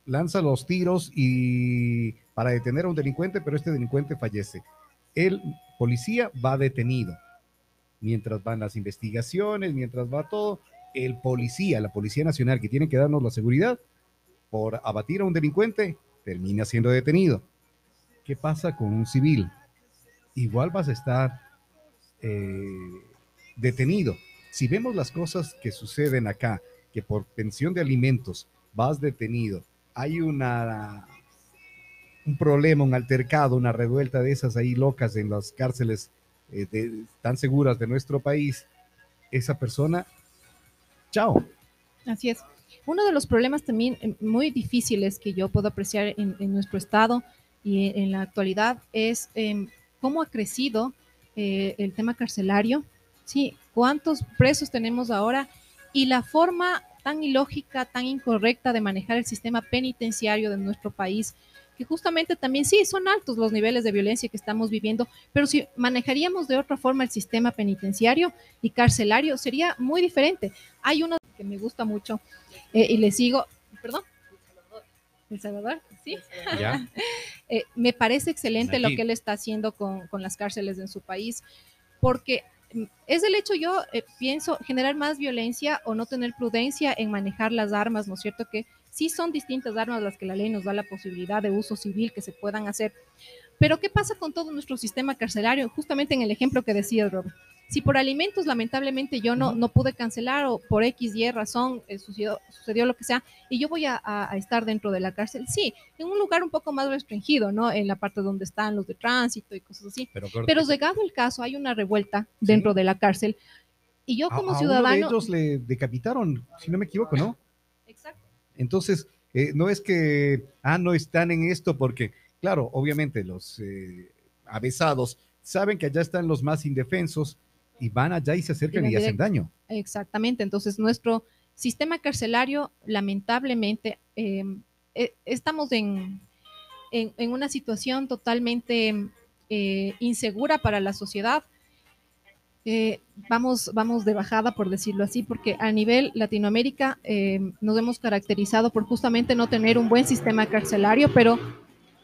lanza los tiros y para detener a un delincuente, pero este delincuente fallece. El policía va detenido. Mientras van las investigaciones, mientras va todo, el policía, la Policía Nacional, que tiene que darnos la seguridad por abatir a un delincuente, termina siendo detenido. ¿Qué pasa con un civil? Igual vas a estar eh, detenido. Si vemos las cosas que suceden acá, que por pensión de alimentos vas detenido, hay una un problema, un altercado, una revuelta de esas ahí locas en las cárceles eh, tan seguras de nuestro país, esa persona, chao. Así es. Uno de los problemas también eh, muy difíciles que yo puedo apreciar en, nuestro estado y en, la actualidad es em, cómo ha crecido eh, el tema carcelario, sí, cuántos presos tenemos ahora y la forma tan ilógica, tan incorrecta de manejar el sistema penitenciario de nuestro país justamente también sí, son altos los niveles de violencia que estamos viviendo, pero si manejaríamos de otra forma el sistema penitenciario y carcelario, sería muy diferente. Hay uno que me gusta mucho eh, y le sigo, perdón. El Salvador, sí. ¿Ya? [LAUGHS] Eh, me parece excelente lo que él está haciendo con, con las cárceles en su país, porque mm, es el hecho, yo eh, pienso, generar más violencia o no tener prudencia en manejar las armas, ¿no es cierto? Que sí son distintas armas las que la ley nos da la posibilidad de uso civil que se puedan hacer. Pero ¿qué pasa con todo nuestro sistema carcelario? Justamente en el ejemplo que decía Robert. Si por alimentos lamentablemente yo no, no pude cancelar o por X, Y razón eh, sucedió, sucedió lo que sea y yo voy a, a- a estar dentro de la cárcel, sí, en un lugar un poco más restringido, ¿no? En la parte donde están los de tránsito y cosas así. Pero, corte. Pero llegado el caso, hay una revuelta dentro de la cárcel y yo A- como a uno ciudadano... de ellos le decapitaron, si no me equivoco, ¿no? Entonces, eh, no es que, ah, no están en esto porque, claro, obviamente los eh, avesados saben que allá están los más indefensos y van allá y se acercan y hacen daño. Exactamente, entonces nuestro sistema carcelario, lamentablemente, eh, eh, estamos en, en, en una situación totalmente insegura para la sociedad. Eh, vamos, vamos de bajada, por decirlo así, porque a nivel Latinoamérica eh, nos hemos caracterizado por justamente no tener un buen sistema carcelario, pero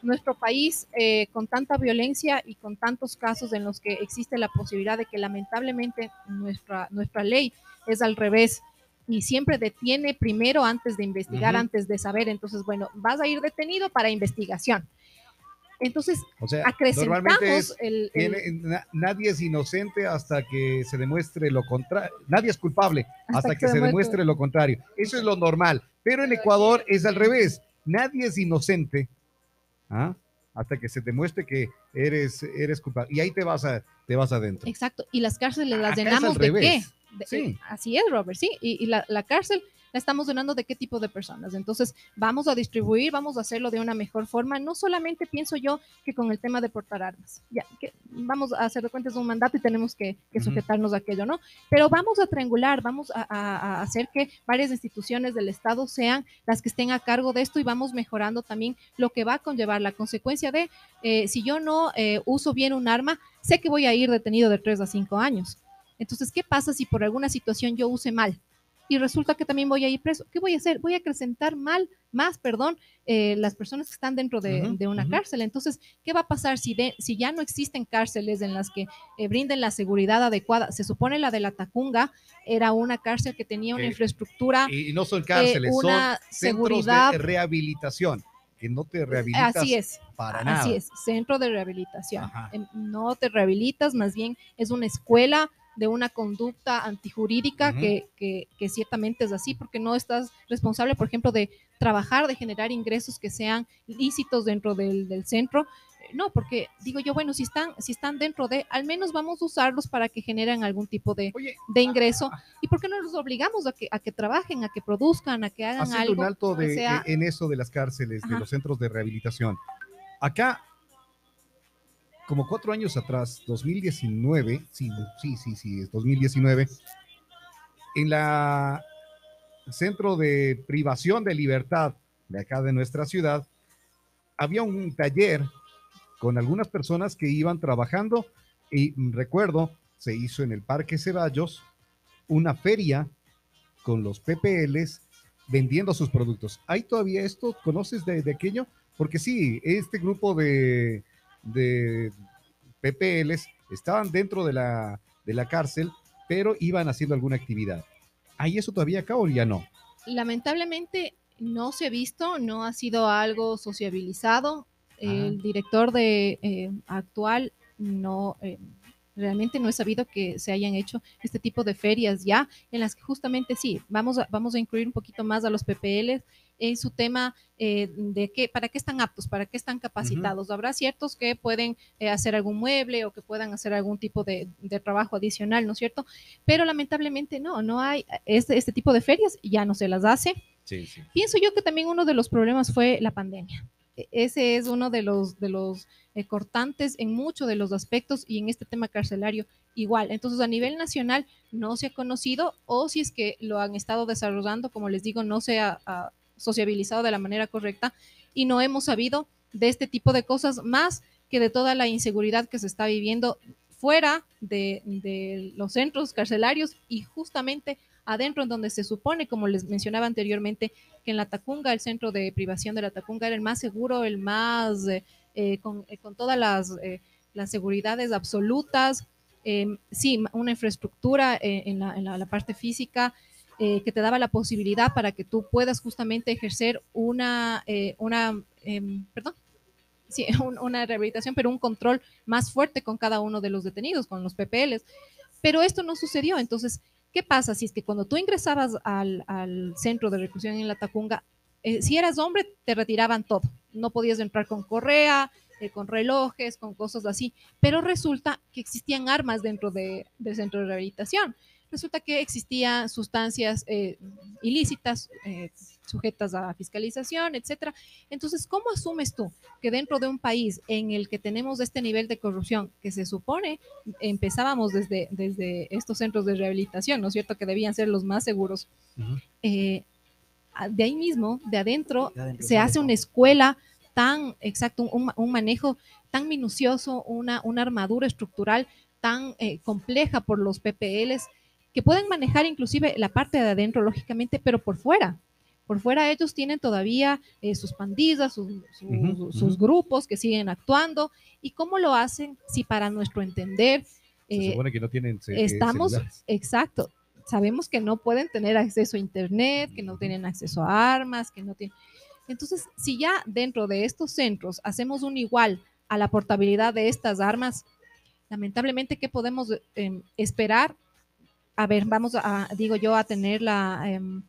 nuestro país, eh, con tanta violencia y con tantos casos en los que existe la posibilidad de que lamentablemente nuestra, nuestra ley es al revés y siempre detiene primero antes de investigar, antes de saber. Entonces, bueno, vas a ir detenido para investigación. Entonces, O sea, acrecentamos normalmente es, el, el- tiene- na- nadie es inocente hasta que se demuestre lo contrario. Nadie es culpable hasta, que, se demuestre lo contrario. Eso es lo normal. Pero en Ecuador es al revés. Nadie es inocente ¿ah? hasta que se demuestre que eres, eres culpable. Y ahí te vas, a, te vas adentro. Exacto, y las cárceles las Acá es llenamos de qué? De- Sí. eh, así es, Robert, sí. Y, y la, la cárcel estamos llenando de qué tipo de personas. Entonces, vamos a distribuir, vamos a hacerlo de una mejor forma. No solamente pienso yo que con el tema de portar armas. Ya, que vamos a hacer de cuenta es un mandato y tenemos que, sujetarnos a aquello, ¿no? Pero vamos a triangular, vamos a, a- a hacer que varias instituciones del Estado sean las que estén a cargo de esto y vamos mejorando también lo que va a conllevar la consecuencia de eh, si yo no eh, uso bien un arma, sé que voy a ir detenido de 3 a 5 años. Entonces, ¿qué pasa si por alguna situación yo use mal? Y resulta que también voy a ir preso. ¿Qué voy a hacer? Voy a acrecentar mal, más, perdón, eh, las personas que están dentro de, una cárcel. Entonces, ¿qué va a pasar si, de, si ya no existen cárceles en las que eh, brinden la seguridad adecuada? Se supone la de la Tacunga era una cárcel que tenía una Eh, infraestructura. Y no son cárceles, una son centros seguridad- de rehabilitación, que no te rehabilitas Así es. para nada. Así es, centro de rehabilitación. Ajá. Em, No te rehabilitas, más bien es una escuela de una conducta antijurídica que, que, que ciertamente es así, porque no estás responsable, por ejemplo, de trabajar, de generar ingresos que sean lícitos dentro del, del centro. Eh, No, porque digo yo, bueno, si están, si están dentro de, al menos vamos a usarlos para que generen algún tipo de, Oye, de ingreso. ¿Y por qué no los obligamos a que, a que trabajen, a que produzcan, a que hagan algo? un alto que de, sea- en eso de las cárceles, de los centros de rehabilitación. Acá, como cuatro años atrás, 2019, sí, sí, sí, sí, es 2019, en la centro de privación de libertad de acá de nuestra ciudad, había un taller con algunas personas que iban trabajando y recuerdo, se hizo en el Parque Ceballos una feria con los PPLs vendiendo sus productos. ¿Hay todavía esto? ¿Conoces de, de aquello? Porque sí, este grupo de, de PPLs estaban dentro de la, de la cárcel, pero iban haciendo alguna actividad. ¿Hay eso todavía acá o ya no? lamentablemente no se ha visto, no ha sido algo sociabilizado. Ajá. El director de eh, actual no eh, realmente no he sabido que se hayan hecho este tipo de ferias ya, en las que justamente sí, vamos a, vamos a incluir un poquito más a los PPL en su tema eh, de qué, para qué están aptos, para qué están capacitados. Habrá ciertos que pueden eh, hacer algún mueble o que puedan hacer algún tipo de, de trabajo adicional, ¿no es cierto? Pero lamentablemente no, no hay este, este tipo de ferias, ya no se las hace. Sí, sí. Pienso yo que también uno de los problemas fue la pandemia. E- Ese es uno de los, de los eh, cortantes en muchos de los aspectos y en este tema carcelario igual. Entonces, a nivel nacional no se ha conocido o si es que lo han estado desarrollando, como les digo, no se ha, sociabilizado de la manera correcta y no hemos sabido de este tipo de cosas, más que de toda la inseguridad que se está viviendo fuera de los centros carcelarios y justamente adentro en donde se supone, como les mencionaba anteriormente, que en la Tacunga, el centro de privación de la Tacunga era el más seguro, el más, eh, eh, con, eh, con, todas las, las seguridades absolutas, em, sí, una infraestructura en la, en, la, parte física que te daba la posibilidad para que tú puedas justamente ejercer una, una em, perdón, sí, [LAUGHS] una rehabilitación, pero un control más fuerte con cada uno de los detenidos, con los PPLs. Pero esto no sucedió, entonces ¿Qué pasa si es que cuando tú ingresabas al, centro de reclusión en la Tacunga, eh, si eras hombre, te retiraban todo. No podías entrar con correa, eh, con relojes, con cosas así. Pero resulta que existían armas dentro del centro de rehabilitación resulta que existían sustancias eh, ilícitas eh, sujetas a fiscalización, etcétera. Entonces, ¿cómo asumes tú que dentro de un país en el que tenemos este nivel de corrupción, que se supone empezábamos desde, desde estos centros de rehabilitación, ¿no es cierto? Que debían ser los más seguros. Eh, de ahí mismo, de adentro, se hace una escuela tan exacto, un, manejo tan minucioso, una, una armadura estructural tan compleja por los PPLs que pueden manejar inclusive la parte de adentro, lógicamente, pero por fuera. Por fuera ellos tienen todavía eh, sus pandillas, sus, grupos que siguen actuando. ¿Y cómo lo hacen? Si para nuestro entender... Se eh, supone que no tienen... estamos, exacto. Sabemos que no pueden tener acceso a Internet, que no tienen acceso a armas, que no tienen... Entonces, si ya dentro de estos centros hacemos un igual a la portabilidad de estas armas, lamentablemente, ¿qué podemos em, esperar a ver, vamos a, digo yo, a tener la, em,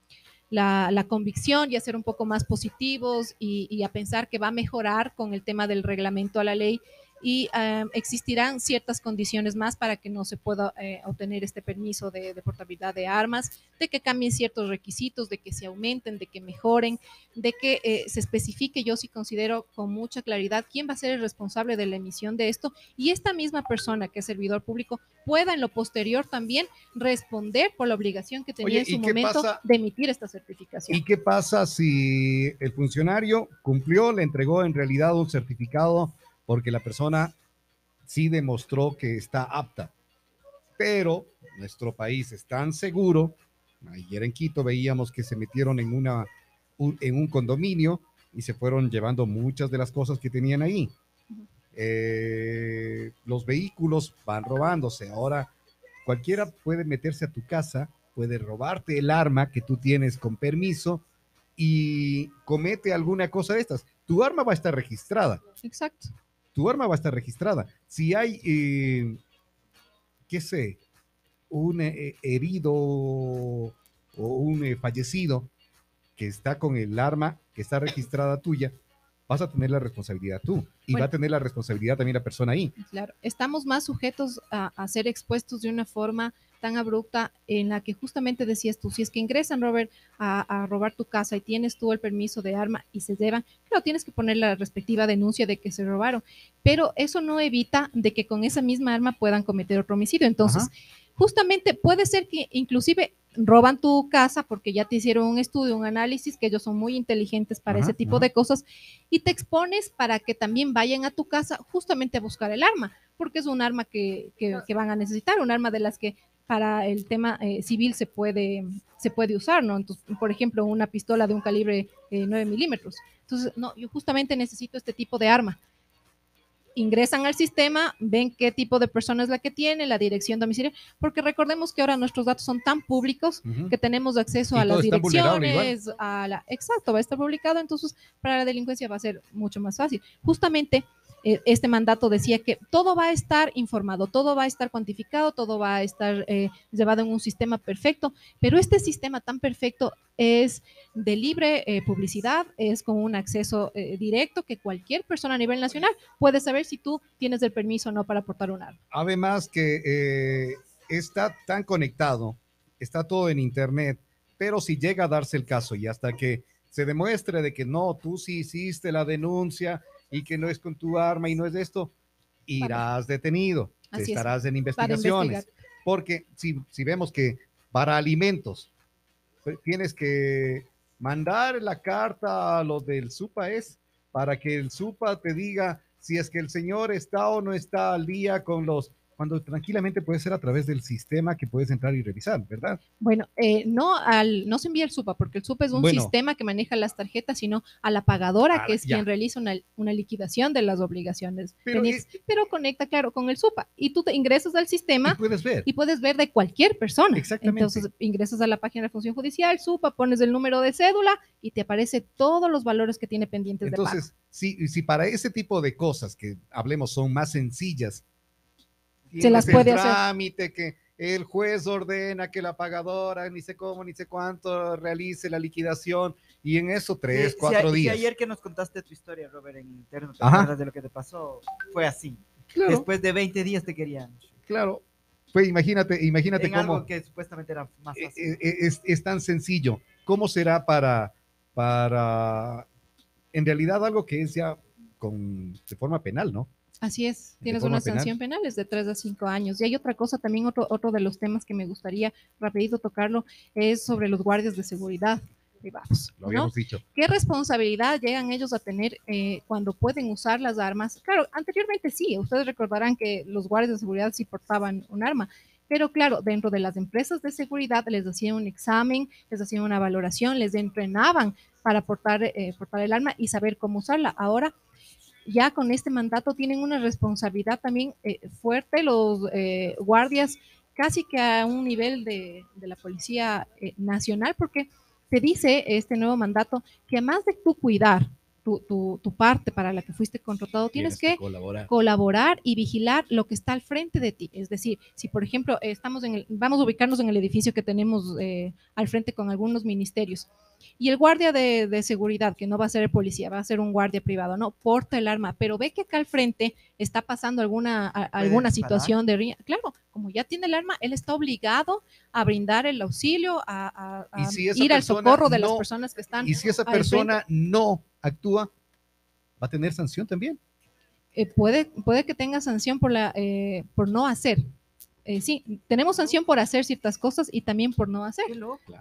la, la, convicción y a ser un poco más positivos y, y, a pensar que va a mejorar con el tema del reglamento a la ley y eh, existirán ciertas condiciones más para que no se pueda eh, obtener este permiso de, portabilidad de armas, de que cambien ciertos requisitos, de que se aumenten, de que mejoren, de que eh, se especifique, yo sí considero con mucha claridad quién va a ser el responsable de la emisión de esto y esta misma persona que es servidor público pueda en lo posterior también responder por la obligación que tenía en su momento de emitir esta certificación. ¿Y qué pasa si el funcionario cumplió, le entregó en realidad un certificado? Porque la persona sí demostró que está apta. Pero nuestro país es tan seguro. Ayer en Quito veíamos que se metieron en, una, en un condominio y se fueron llevando muchas de las cosas que tenían ahí. Eh, los vehículos van robándose. Ahora, cualquiera puede meterse a tu casa, puede robarte el arma que tú tienes con permiso y comete alguna cosa de estas. Tu arma va a estar registrada. Exacto tu arma va a estar registrada. Si hay, eh, qué sé, un eh, herido o un eh, fallecido que está con el arma que está registrada tuya, vas a tener la responsabilidad tú y va a tener la responsabilidad también la persona ahí. Claro, estamos más sujetos a ser expuestos de una forma tan abrupta en la que justamente decías tú, si es que ingresan, Robert, a, robar tu casa y tienes tú el permiso de arma y se llevan, claro, tienes que poner la respectiva denuncia de que se robaron, pero eso no evita de que con esa misma arma puedan cometer otro homicidio. Entonces, justamente puede ser que inclusive roban tu casa porque ya te hicieron un estudio, un análisis, que ellos son muy inteligentes para ese tipo de cosas, y te expones para que también vayan a tu casa justamente a buscar el arma, porque es un arma que, que van a necesitar, un arma de las que para el tema eh, civil se puede, se puede usar, ¿no? Entonces, por ejemplo, una pistola de un calibre 9 eh, milímetros. Entonces, no, yo justamente necesito este tipo de arma. Ingresan al sistema, ven qué tipo de persona es la que tiene, la dirección domiciliaria, porque recordemos que ahora nuestros datos son tan públicos que tenemos acceso a las direcciones, a la, exacto, va a estar publicado, entonces para la delincuencia va a ser mucho más fácil. Justamente este mandato decía que todo va a estar informado, todo va a estar cuantificado, todo va a estar eh, llevado en un sistema perfecto, pero este sistema tan perfecto es de libre eh, publicidad, es con un acceso directo que cualquier persona a nivel nacional puede saber si tú tienes el permiso o no para portar un arma. Además que está tan conectado, está todo en Internet, pero si llega a darse el caso y hasta que se demuestre de que no, tú sí hiciste la denuncia, y que no es con tu arma y no es de esto, irás detenido, estarás en investigaciones. Porque si, si vemos que para alimentos pues, tienes que mandar la carta a lo del SUPAES para que el SUPA te diga si es que el señor está o no está al día con los cuando tranquilamente puede ser a través del sistema que puedes entrar y revisar, ¿verdad? Bueno, eh, no, al, no se envía el SUPA, porque el SUPA es un Bueno. sistema que maneja las tarjetas, sino a la pagadora, Ah, que es ya. quien realiza una, una liquidación de las obligaciones. Pero conecta, claro, con el SUPA. Y tú te ingresas al Y sistema puedes ver. y puedes ver de cualquier persona. Exactamente. Entonces ingresas a la página de función judicial, SUPA, pones el número de cédula y te aparece todos los valores que tiene pendientes de pago. Entonces, si, si para ese tipo de cosas que hablemos son más sencillas, Se las el puede hacer. trámite que el juez ordena que la pagadora, ni sé cómo, ni sé cuánto, realice la liquidación y en eso tres, Sí, cuatro sí, días. ayer que nos contaste tu historia, Robert, en interno, ¿te acuerdas de lo que te pasó? Fue así. Claro, Después de 20 días te querían. claro. Pues imagínate, imagínate En cómo algo que supuestamente era más eh, fácil. eh, es, es tan sencillo. ¿Cómo será para, para, en realidad algo que es ya con, de forma penal, ¿no? Así es, tienes una penal. sanción penal es de 3 a 5 años. Y hay otra cosa también, otro, otro de los temas que me gustaría rapidito tocarlo, es sobre los guardias de seguridad privados. Lo ¿no? habíamos dicho. ¿Qué responsabilidad llegan ellos a tener eh, cuando pueden usar las armas? Claro, anteriormente sí, ustedes recordarán que los guardias de seguridad sí portaban un arma, pero claro, dentro de las empresas de seguridad les hacían un examen, les hacían una valoración, les entrenaban para portar, eh, portar el arma y saber cómo usarla. Ahora, ya con este mandato tienen una responsabilidad también eh, fuerte los eh, guardias, casi que a un nivel de, de la Policía eh, Nacional, porque te dice este nuevo mandato que además de tú cuidar tu, tu- tu parte para la que fuiste contratado, tienes, que, colaborar. colaborar y vigilar lo que está al frente de ti. Es decir, si por ejemplo estamos en el, vamos a ubicarnos en el edificio que tenemos eh, al frente con algunos ministerios y el guardia de, de seguridad, que no va a ser el policía, va a ser un guardia privado, no porta el arma, pero ve que acá al frente está pasando alguna, a- alguna situación de riña. Claro, como ya tiene el arma, él está obligado a brindar el auxilio, a, a- Y a si esa ir al socorro de las personas que están. Y si esa persona no actúa, va a tener sanción también. eh, puede, puede que tenga sanción por, la, eh, por no hacer. Eh, sí, tenemos sanción por hacer ciertas cosas y también por no hacer,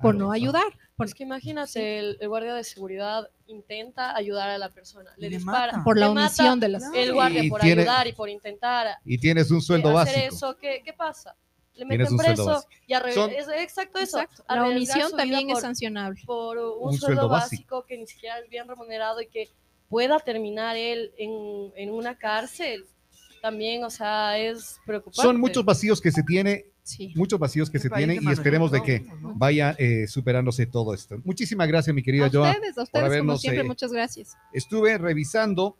por no ayudar. Por, Es que imagínate, el, el guardia de seguridad intenta ayudar a la persona, le, le dispara, por la le mata omisión de las... el guardia Y por tiene- ayudar y por intentar Y tienes un sueldo hacer básico. eso, ¿qué, qué pasa? Le meten sueldo preso básico. y Son- es exacto eso. Exacto, La omisión también es sancionable. por un, Un sueldo, sueldo básico. básico que ni siquiera es bien remunerado y que pueda terminar él en, en una cárcel, también, o sea, es preocupante. Son muchos vacíos que se tiene, Sí. muchos vacíos que se tienen y esperemos de que vaya eh, superándose todo esto. Muchísimas gracias, mi querida A Joa. ustedes, a ustedes como habernos, siempre, eh, muchas gracias. Estuve revisando,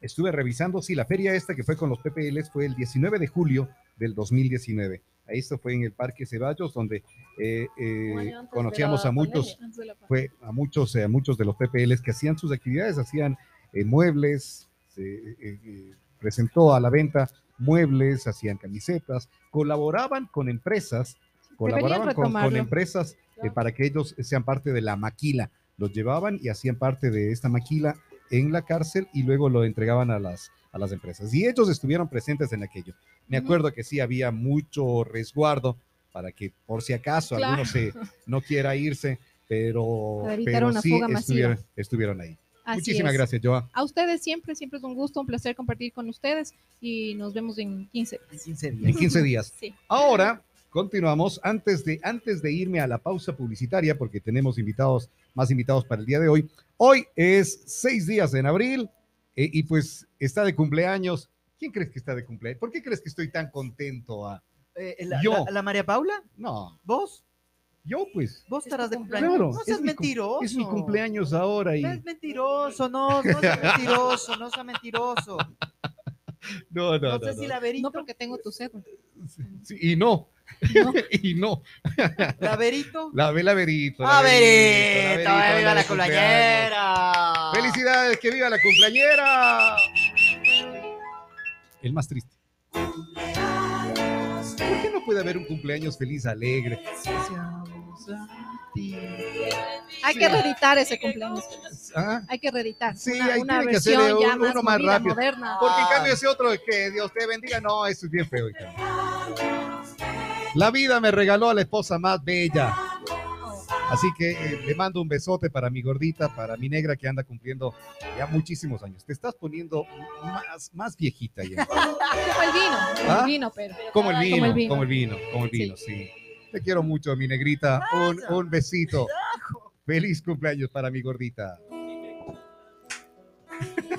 estuve revisando, sí, la feria esta que fue con los PPLs fue el 19 de julio del 2019. Ahí esto fue en el Parque Ceballos, donde eh, eh, conocíamos a muchos, pandemia. Fue a muchos, eh, a muchos de los PPLs que hacían sus actividades, hacían eh, muebles, se eh, eh, presentó a la venta muebles, hacían camisetas, colaboraban con empresas, colaboraban con, empresas eh, para que ellos sean parte de la maquila. Los llevaban y hacían parte de esta maquila en la cárcel y luego lo entregaban a las, a las empresas. Y ellos estuvieron presentes en aquello. Me acuerdo que sí había mucho resguardo para que por si acaso Claro. alguno se, no quiera irse, pero, pero sí estuvieron, estuvieron ahí. Así Muchísimas es. gracias, Joa. A ustedes siempre, siempre es un gusto, un placer compartir con ustedes y nos vemos en 15. En 15 días. En 15 días. Sí. Ahora continuamos antes de antes de irme a la pausa publicitaria porque tenemos invitados más invitados para el día de hoy. Hoy es seis días en abril eh, y pues está de cumpleaños. ¿Quién crees que está de cumpleaños? ¿Por qué crees que estoy tan contento? A... Eh, la, Yo. la- la María Paula? No, ¿Vos? Yo pues. ¿Vos Es estarás de cumpleaños? Claro, no es seas mi mentiroso. Es mi cumpleaños ahora y No es mentiroso, no, no seas mentiroso, no seas mentiroso. no, no, No, no, sé si no. Laberito. No porque tengo tu cédula. Sí, y no, No. y no. Laberito. La. ¡Ah, Laberito, Verito! Laberito, ¡Viva la cumpleañera! ¡Felicidades! ¡Que viva la cumpleañera! El más triste. ¿Por qué no puede haber un cumpleaños feliz, alegre? Hay que reeditar ese cumpleaños. Ah. Hay que reeditar. Sí, una, hay una tiene que hacer uno más, más rápido. Porque en cambio ese otro que Dios te bendiga, no, eso es bien feo. La vida me regaló a la esposa más bella. Así que eh, le mando un besote para mi gordita, para mi negra que anda cumpliendo ya muchísimos años. Te estás poniendo más, más viejita ya. [LAUGHS] como el vino, como el ¿Ah? vino, pero. Como el vino, como el vino, como el vino, sí. Te quiero mucho, mi negrita. Un, un besito. Feliz cumpleaños para mi gordita. [LAUGHS]